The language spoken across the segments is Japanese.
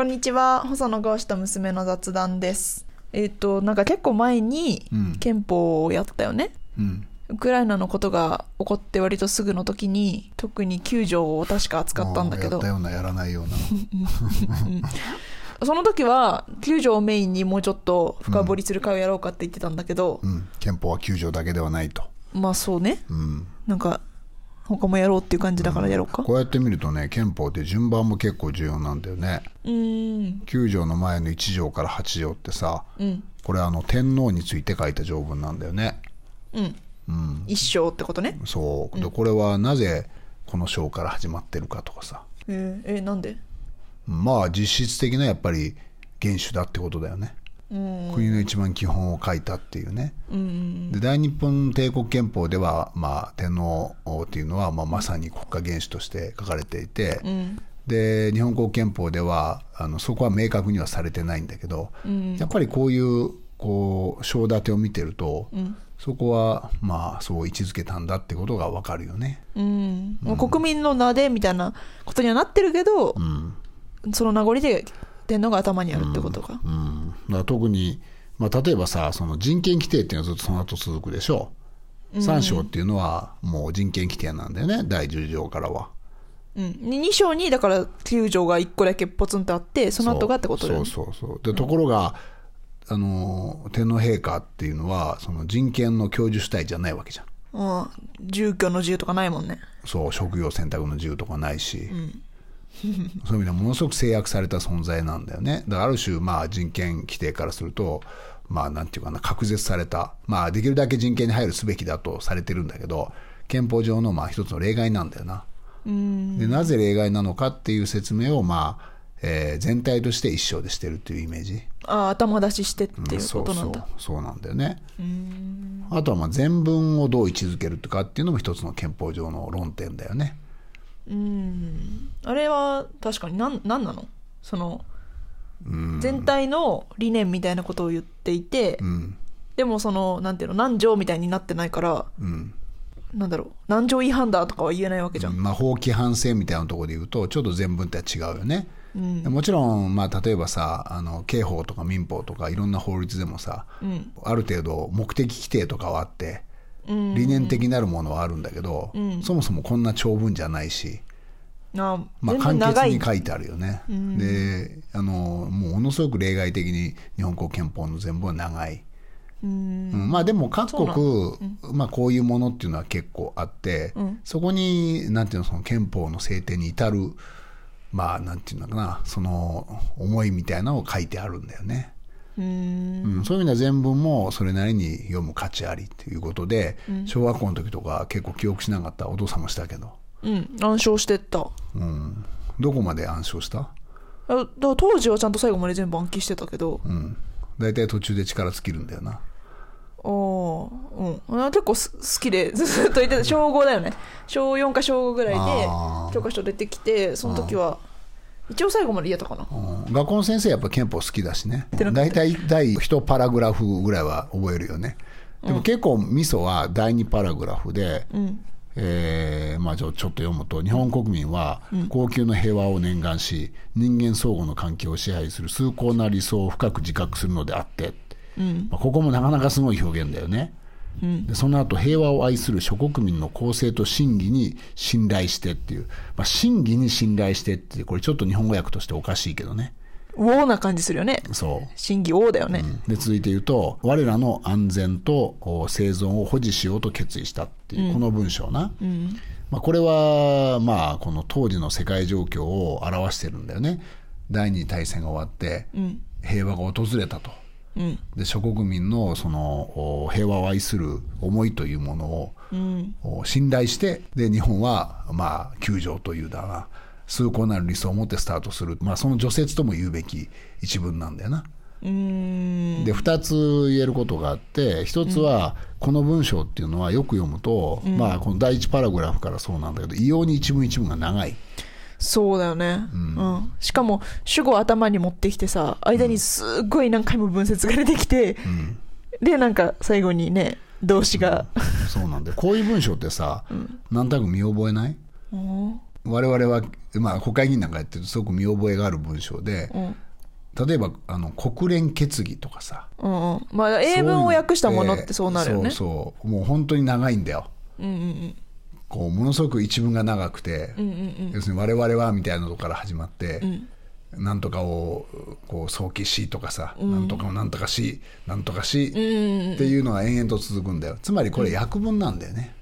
こんにちは細野豪志と娘の雑談ですえっ、となんか結構前にうん憲法をやったよね、うん。ウクライナのことが起こって割とすぐの時に特に9条を確か扱ったんだけどやったような、やらないような。その時は9条をメインにもうちょっと深掘りする会をやろうかって言ってたんだけどう、ん。憲法は9条だけではないと。まあそうねうん。なんか他もやろうっていう感じだからやろうか？こうやって見るとね、憲法って順番も結構重要なんだよね。うーん9条の前の1条から8条ってさ、うんこれあの天皇について書いた条文なんだよね。うんうん。一生ってことね？そう。で、これはなぜこの章から始まってるかとかさ。えー、えなんで？まあ実質的なやっぱり元首だってことだよね。うん。国の一番基本を書いたっていうね。うん。で大日本帝国憲法では、まあ、天皇っていうのは、まあ、まさに国家元首として書かれていて、うん。で日本国憲法ではあのそこは明確にはされてないんだけど、うん。やっぱりこういうこう章立てを見てると、うん。そこはまあそう位置づけたんだってことがわかるよね。うん、もう国民の名でみたいなことにはなってるけど、うん。その名残で天皇が頭にあるってことか、うん、だ特に、まあ、例えばさその人権規定っていうのはずっとその後続くでしょ。う。三章っていうのはもう人権規定なんだよね。第10条からは。うん、2章にだから9条が1個だけポツンとあってその後がってことだよね。そうそうそうでところが、あの天皇陛下っていうのはその人権の享受主体じゃないわけじゃん。うん、住居の自由とかないもんね。そう職業選択の自由とかないし、そういう意味ではものすごく制約された存在なんだよね。だからある種まあ人権規定からするとまあなんていうかな隔絶された。まあできるだけ人権に配慮すべきだとされてるんだけど憲法上のまあ一つの例外なんだよな。うん。でなぜ例外なのかっていう説明をまあ、えー全体として一章でしてるっていうイメージ。ああ頭出ししてっていうそうそうことなんだ。そうなんだよね。あとはまあ全文をどう位置づけるとかっていうのも一つの憲法上の論点だよねうん。あれは確かに何なんなの？その全体の理念みたいなことを言っていて、うん。でもそのなんていうの？何条みたいになってないからうん。なんだろう？何条違反だとかは言えないわけじゃん、まあ、法規範性みたいなところで言うとちょっと全文っては違うよね、うん。でもちろん、まあ、例えばさあの刑法とか民法とかいろんな法律でもさ、うん。ある程度目的規定とかはあってうん理念的なるものはあるんだけど、ん。そもそもこんな長文じゃないし、あまあ、全簡潔に書いてあるよね、であのもうものすごく例外的に日本国憲法の全部は長い、うん。うんまあでも各国、まあ、こういうものっていうのは結構あって、うん。そこになんていうのその憲法の制定に至るまあなんていうのかなその思いみたいなのを書いてあるんだよね、うん。うん、そういう意味では全文もそれなりに読む価値ありっていうことで、小学校の時とか結構記憶しなかったお父さんもしたけど、うん。暗唱してった。うん、どこまで暗唱した？あだから当時はちゃんと最後まで全部暗記してたけど、うん。大体途中で力尽きるんだよな。ああうん。あ結構す好きで ずっと言ってた。小5だよね。小4か小5ぐらいで教科書出てきてその時は一応最後まで言えたかな？うん。学校の先生やっぱ憲法好きだしね。大体第1パラグラフぐらいは覚えるよね。でも結構ミソは第2パラグラフで、うん。えーまあ、ちょっと読むと日本国民は高級の平和を念願し人間相互の関係を支配する崇高な理想を深く自覚するのであって、うん。まあ、ここもなかなかすごい表現だよね。うん。でその後平和を愛する諸国民の公正と真偽に信頼してっていう、まあ、真偽に信頼してってこれちょっと日本語訳としておかしいけどね。王な感じするよね。そう。真偽王だよね、で続いて言うと我らの安全とお生存を保持しようと決意したっていう、この文章な、うん。まあ、これはまあこの当時の世界状況を表してるんだよね。第二次大戦が終わってうん。平和が訪れたと。うんで諸国民のそのお平和を愛する思いというものをうん。お信頼してで日本はまあ救助というだな崇高なる理想を持ってスタートする、まあ、その除雪とも言うべき一文なんだよな。うん。で2つ言えることがあって1つはこの文章っていうのはよく読むと、まあ、この第1パラグラフからそうなんだけど異様に一文一文が長い。そうだよね、うん。しかも主語を頭に持ってきてさ間にすっごい何回も文節が出てきて、でなんか最後にね動詞が、そうなんだよ。こういう文章ってさ、なんとなく見覚えない？うん。我々は、まあ、国会議員なんかやってるとすごく見覚えがある文章で、例えばあの国連決議とかさ。うんうん。まあ英文を訳したものってそうなるよね。そうそう。もう本当に長いんだよ、こうものすごく一文が長くて、要するに我々はみたいなのから始まって、なんとかをこう早期しとかさ、なんとかをなんとかしなんとかし、っていうのが延々と続くんだよ。つまりこれ訳文なんだよね、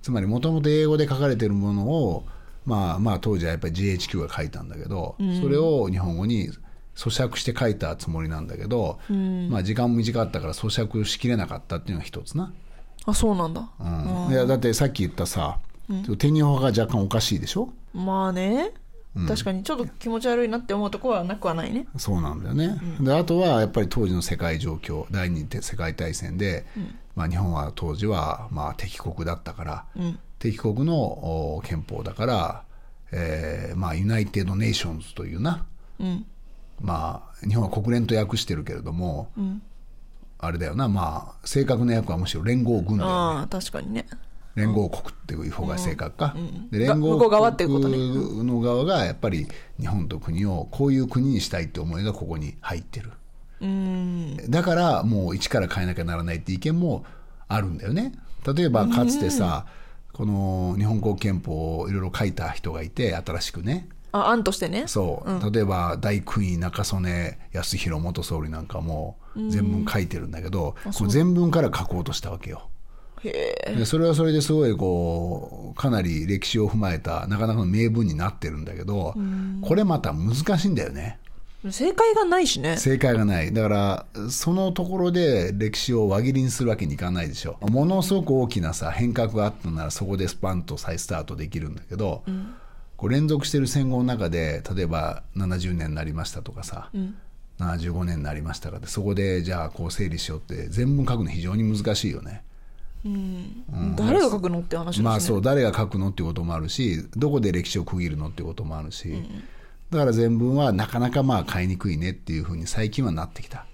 つまりもともと英語で書かれてるものをまあまあ当時はやっぱり GHQ が書いたんだけど、それを日本語に咀嚼して書いたつもりなんだけど、まあ時間も短かったから咀嚼しきれなかったっていうのが一つな、あそうなんだ、うん。いやだってさっき言ったさ、てにをはが若干おかしいでしょ？まあね。確かにちょっと気持ち悪いなって思うところはなくはないね。そうなんだよね、であとはやっぱり当時の世界状況第二次世界大戦で、まあ、日本は当時はまあ敵国だったから、敵国のお憲法だから、えーまあ、 United Nations というな、まあ、日本は国連と訳してるけれども、あれだよな、まあ、正確な訳はむしろ連合軍だよね。ああ確かにね。連合国っていう方が正確か、う側っていうことね。国の側がやっぱり日本と国をこういう国にしたいって思いがここに入ってる。だからもう一から変えなきゃならないって意見もあるんだよね。例えばかつてさ、この日本国憲法をいろいろ書いた人がいて新しくねあ案としてね。そう、例えば大勲位中曽根康弘元総理なんかも全文書いてるんだけど、これ全文から書こうとしたわけよ。へえ。でそれはそれですごいこうかなり歴史を踏まえたなかなかの名文になってるんだけどこれまた難しいんだよね。正解がないしね。正解がない。だからそのところで歴史を輪切りにするわけにいかないでしょ。ものすごく大きなさ変革があったならそこでスパンと再スタートできるんだけど、こう連続してる戦後の中で例えば70年になりましたとかさ、75年になりましたかでそこでじゃあこう整理しようって全文書くの非常に難しいよね。誰が書くのって話だしね。まあそう誰が書くのっていうこともあるしどこで歴史を区切るのっていうこともあるし、だから全文はなかなかまあ買いにくいねっていうふうに最近はなってきた、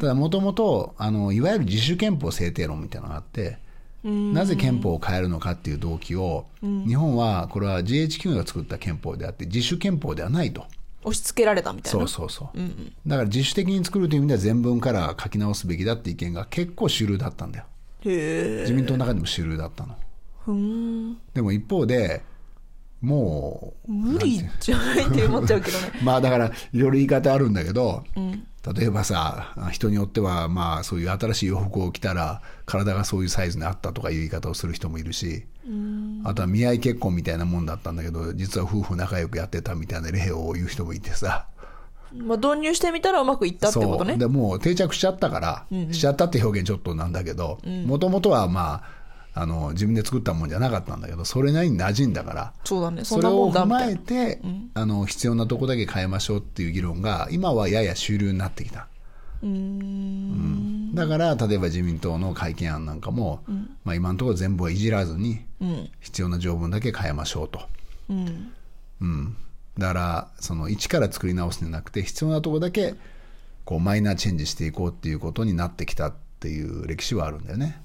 ただもともとあのいわゆる自主憲法制定論みたいなのがあって、なぜ憲法を変えるのかっていう動機を、日本はこれは GHQ が作った憲法であって自主憲法ではないと。押し付けられたみたいな？そうそうそう、だから自主的に作るという意味では全文から書き直すべきだって意見が結構主流だったんだよ。へえ。自民党の中でも主流だったの。ふーん。でも一方でもう無理じゃない？って思っちゃうけどね。まあだからいろいろ言い方あるんだけど、例えばさ人によってはまあそういう新しい洋服を着たら体がそういうサイズにあったとかいう言い方をする人もいるし、あとは見合い結婚みたいなもんだったんだけど実は夫婦仲良くやってたみたいな例を言う人もいてさ。まあ導入してみたらうまくいったってことね。でもう定着しちゃったから、しちゃったって表現ちょっとなんだけどもともとはまああの自分で作ったもんじゃなかったんだけどそれなりに馴染んだからそうだね。そそれを踏まえて、あの必要なとこだけ変えましょうっていう議論が今はやや主流になってきた。うん。だから例えば自民党の改憲案なんかも、まあ、今のところ全部はいじらずに、必要な条文だけ変えましょうと、うん。だからその一から作り直すんじゃなくて必要なところだけこうマイナーチェンジしていこうっていうことになってきたっていう歴史はあるんだよね。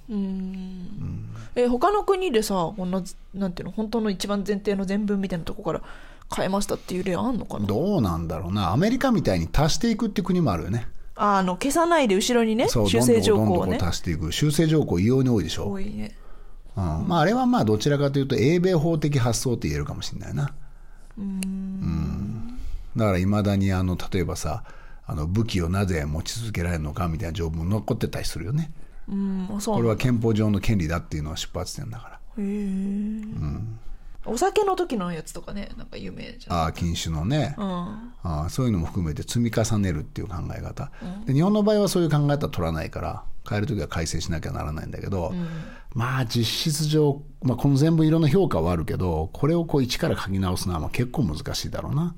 え他の国でさこんななんていうの本当の一番前提の全文みたいなとこから変えましたっていう例あんのかな？どうなんだろうな。アメリカみたいに足していくっていう国もあるよね。ああの消さないで後ろにね修正条項どんどんどんどをねん足していく。修正条項異様に多いでしょ、多いね。うん。まあ、あれはまあどちらかというと英米法的発想って言えるかもしれないな。うん。だからいまだにあの例えばさあの武器をなぜ持ち続けられるのかみたいな条文残ってたりするよね。うんあそうこれは憲法上の権利だっていうのは出発点だから。へえ、お酒の時のやつとかねなんか有名じゃん。ああ禁酒のね、うん。ああそういうのも含めて積み重ねるっていう考え方、で日本の場合はそういう考え方は取らないから変える時は改正しなきゃならないんだけど、まあ実質上、まあ、この全部いろんな評価はあるけどこれをこう一から書き直すのはまあ結構難しいだろうな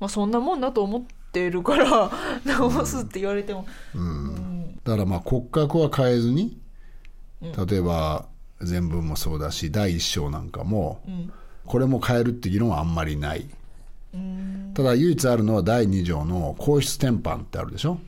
まあそんなもんだと思ってるから 直すって言われても、だからまあ骨格は変えずに例えば全文もそうだし第一章なんかも、これも変えるって議論はあんまりない、ただ唯一あるのは第2条の皇室典範ってあるでしょ、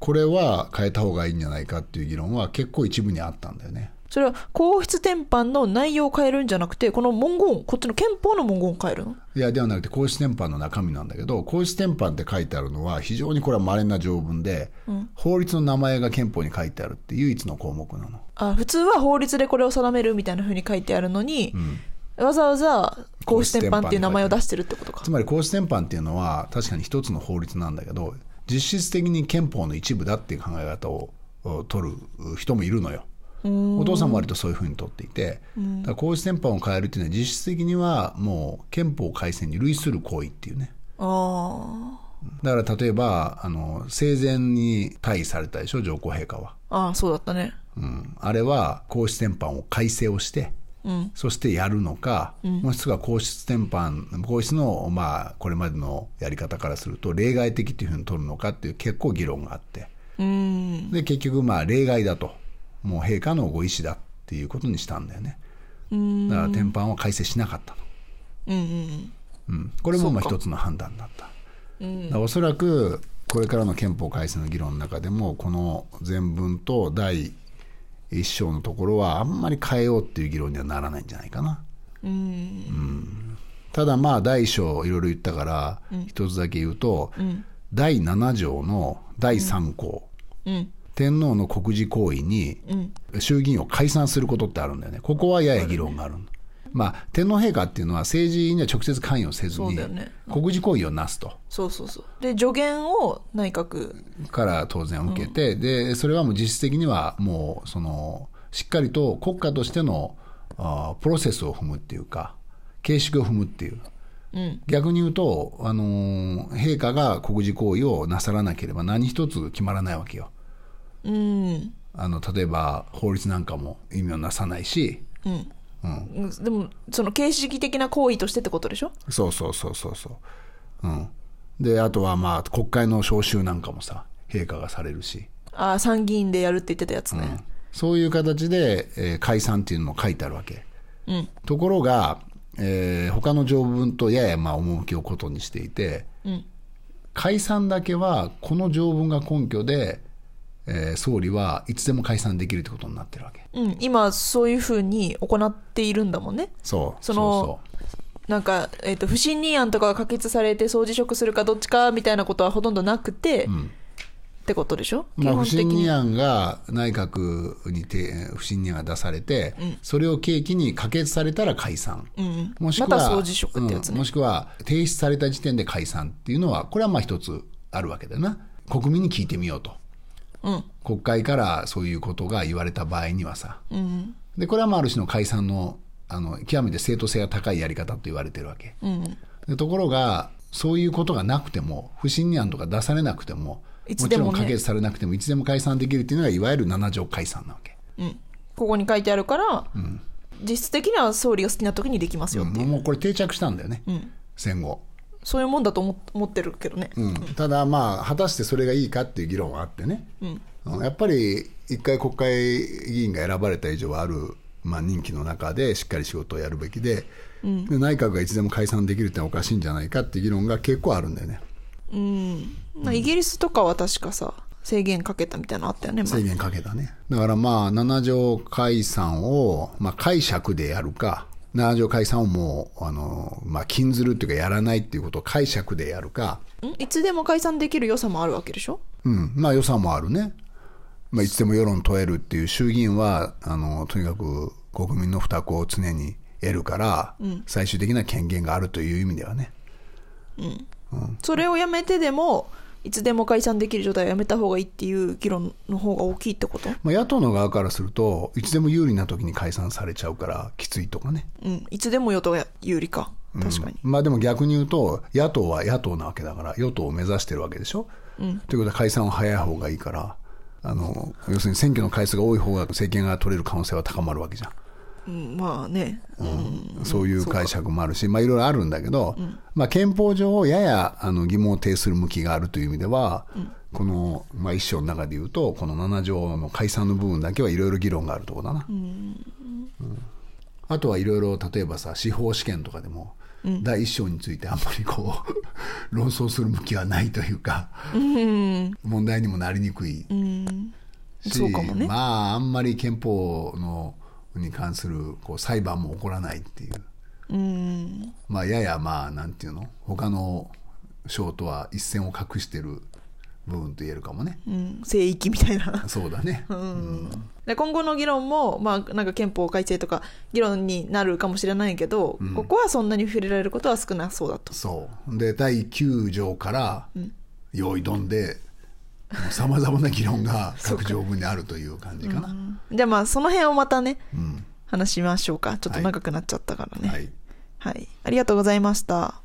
これは変えた方がいいんじゃないかっていう議論は結構一部にあったんだよねそれは皇室典範の内容を変えるんじゃなくて、この文言、こっちの憲法の文言を変えるの？いやではなくて皇室典範の中身なんだけど皇室典範って書いてあるのは非常にこれは稀な条文で、法律の名前が憲法に書いてあるって唯一の項目なの。あ普通は法律でこれを定めるみたいな風に書いてあるのに、わざわざ皇室典範っていう名前を出してるってことか。つ。まり皇室典範っていうのは確かに一つの法律なんだけど実質的に憲法の一部だっていう考え方をお取る人もいるのよ。お父さんも割とそういうふうに取っていて、だから皇室典範を変えるっていうのは実質的にはもう憲法改正に類する行為っていうねあだから例えばあの生前に退位されたでしょ上皇陛下は、あ。ああ、そうだったね。うん、あれは皇室典範を改正をしてうん。そしてやるのか、もしくは皇室典範皇室の、まあ、これまでのやり方からすると例外的っていうふうに取るのかっていう結構議論があってうん。で結局まあ例外だともう陛下のご意思だっていうことにしたんだよね。うん。だから典範は改正しなかったの、うんうんうん、これもまあ一つの判断だった。うん。らおそらくこれからの憲法改正の議論の中でもこの全文と第一章のところはあんまり変えようっていう議論にはならないんじゃないかな。うん。ただまあ第一章いろいろ言ったから一つだけ言うと、ん。第7条の第3項、うん。天皇の国事行為にうん。衆議院を解散することってあるんだよねここはやや議論があるまあ、天皇陛下っていうのは政治には直接関与せずに、国事行為をなすとそうそうそう。で、助言を内閣。から当然受けて、でそれはもう実質的にはもうそのしっかりと国家としてのあープロセスを踏むっていうか形式を踏むっていううん。逆に言うと、あのー陛下が国事行為をなさらなければ何一つ決まらないわけようん。あの例えば法律なんかも意味をなさないし、うん。うん、うんでも、その形式的な行為としてってことでしょ？そうそうそうそうそう、うん、であとはまあ国会の召集なんかもさ陛下がされるしああ、参議院でやるって言ってたやつね。そういう形で、えー解散っていうのも書いてあるわけ。うん。ところが、えー他の条文とややまあ趣をことにしていて、うん。解散だけはこの条文が根拠で、えー総理はいつでも解散できるってことになってるわけ。うん。今、そういうふうに行っているんだもんね。そう。そのなんか、えっ、と、不信任案とかが可決されて、総辞職するかどっちかみたいなことはほとんどなくて、ってことでしょ？まあ、不信任案。案が内閣にて不信任案が出されて、それを契機に可決されたら解散、うん。もしくは、また総辞職ってやつね。うんもしくは提出された時点で解散っていうのはこれはまあ一つあるわけだよな国民に聞いてみようとうん。国会からそういうことが言われた場合にはさうん。でこれはまあある種の解散のあの極めて正当性が高いやり方と言われてるわけうん。でところがそういうことがなくても不信任案とか出されなくてももねちろん可決されなくてもいつでも解散できるっていうのがいわゆる7条解散なわけうん。ここに書いてあるから、実質的には総理が好きな時にできますよっていう。もうこれ定着したんだよね、ん戦後、そういうもんだと思思ってるけどね。うん、ただまあ果たしてそれがいいかっていう議論はあってね、うん。うん。やっぱり一回国会議員が選ばれた以上はある、まあ、任期の中でしっかり仕事をやるべきで,、で内閣がいつでも解散できるってのはおかしいんじゃないかっていう議論が結構あるんだよね。うん。まあ、イギリスとかは確かさ、制限かけたみたいなのあったよね、前制限かけたね。だからまあ7条解散を、まあ、解釈でやるか7条解散をもうあの、まあ、禁ずるっていうかやらないっていうことを解釈でやるか、ん？いつでも解散できる良さもあるわけでしょ？うん、まあ予算もあるね、まあ、いつでも世論問えるっていう衆議院はあのとにかく国民の負託を常に得るから、最終的な権限があるという意味ではね。それをやめてでも、いつでも解散できる状態をやめた方がいいっていう議論の方が大きいってこと？まあ、野党の側からするといつでも有利な時に解散されちゃうからきついとかねうん。いつでも与党が有利か。確かに。まあでも逆に言うと野党は野党なわけだから与党を目指してるわけでしょ、ということは解散は早い方がいいからあの要するに選挙の回数が多い方が政権が取れる可能性は高まるわけじゃんうん、まあね。うん。そういう解釈もあるし、まあ、いろいろあるんだけど、まあ、憲法上、ややあの疑問を呈する向きがあるという意味では、この、まあ、一章の中で言うと、この7条の解散の部分だけはいろいろ議論があるところだな。うんあとはいろいろ、例えばさ、司法試験とかでも、第一章についてあんまりこう 論争する向きはないというか、問題にもなりにくいうん。しそうかもね。まああんまり憲法のに関するこう裁判も起こらないっていう、うん。まあ、ややまあなんていうの？他の省とは一線を画してる部分と言えるかもね。うん、聖域みたいな。そうだね、で今後の議論も、まあ、なんか憲法改正とか議論になるかもしれないけど、ここはそんなに触れられることは少なそうだと。そう。で第9条から用意どんでさまざまな議論が各条文にあるという感じかな、じゃあまあその辺をまたねうん。話しましょうか。ちょっと長くなっちゃったからね。はい。はい、ありがとうございました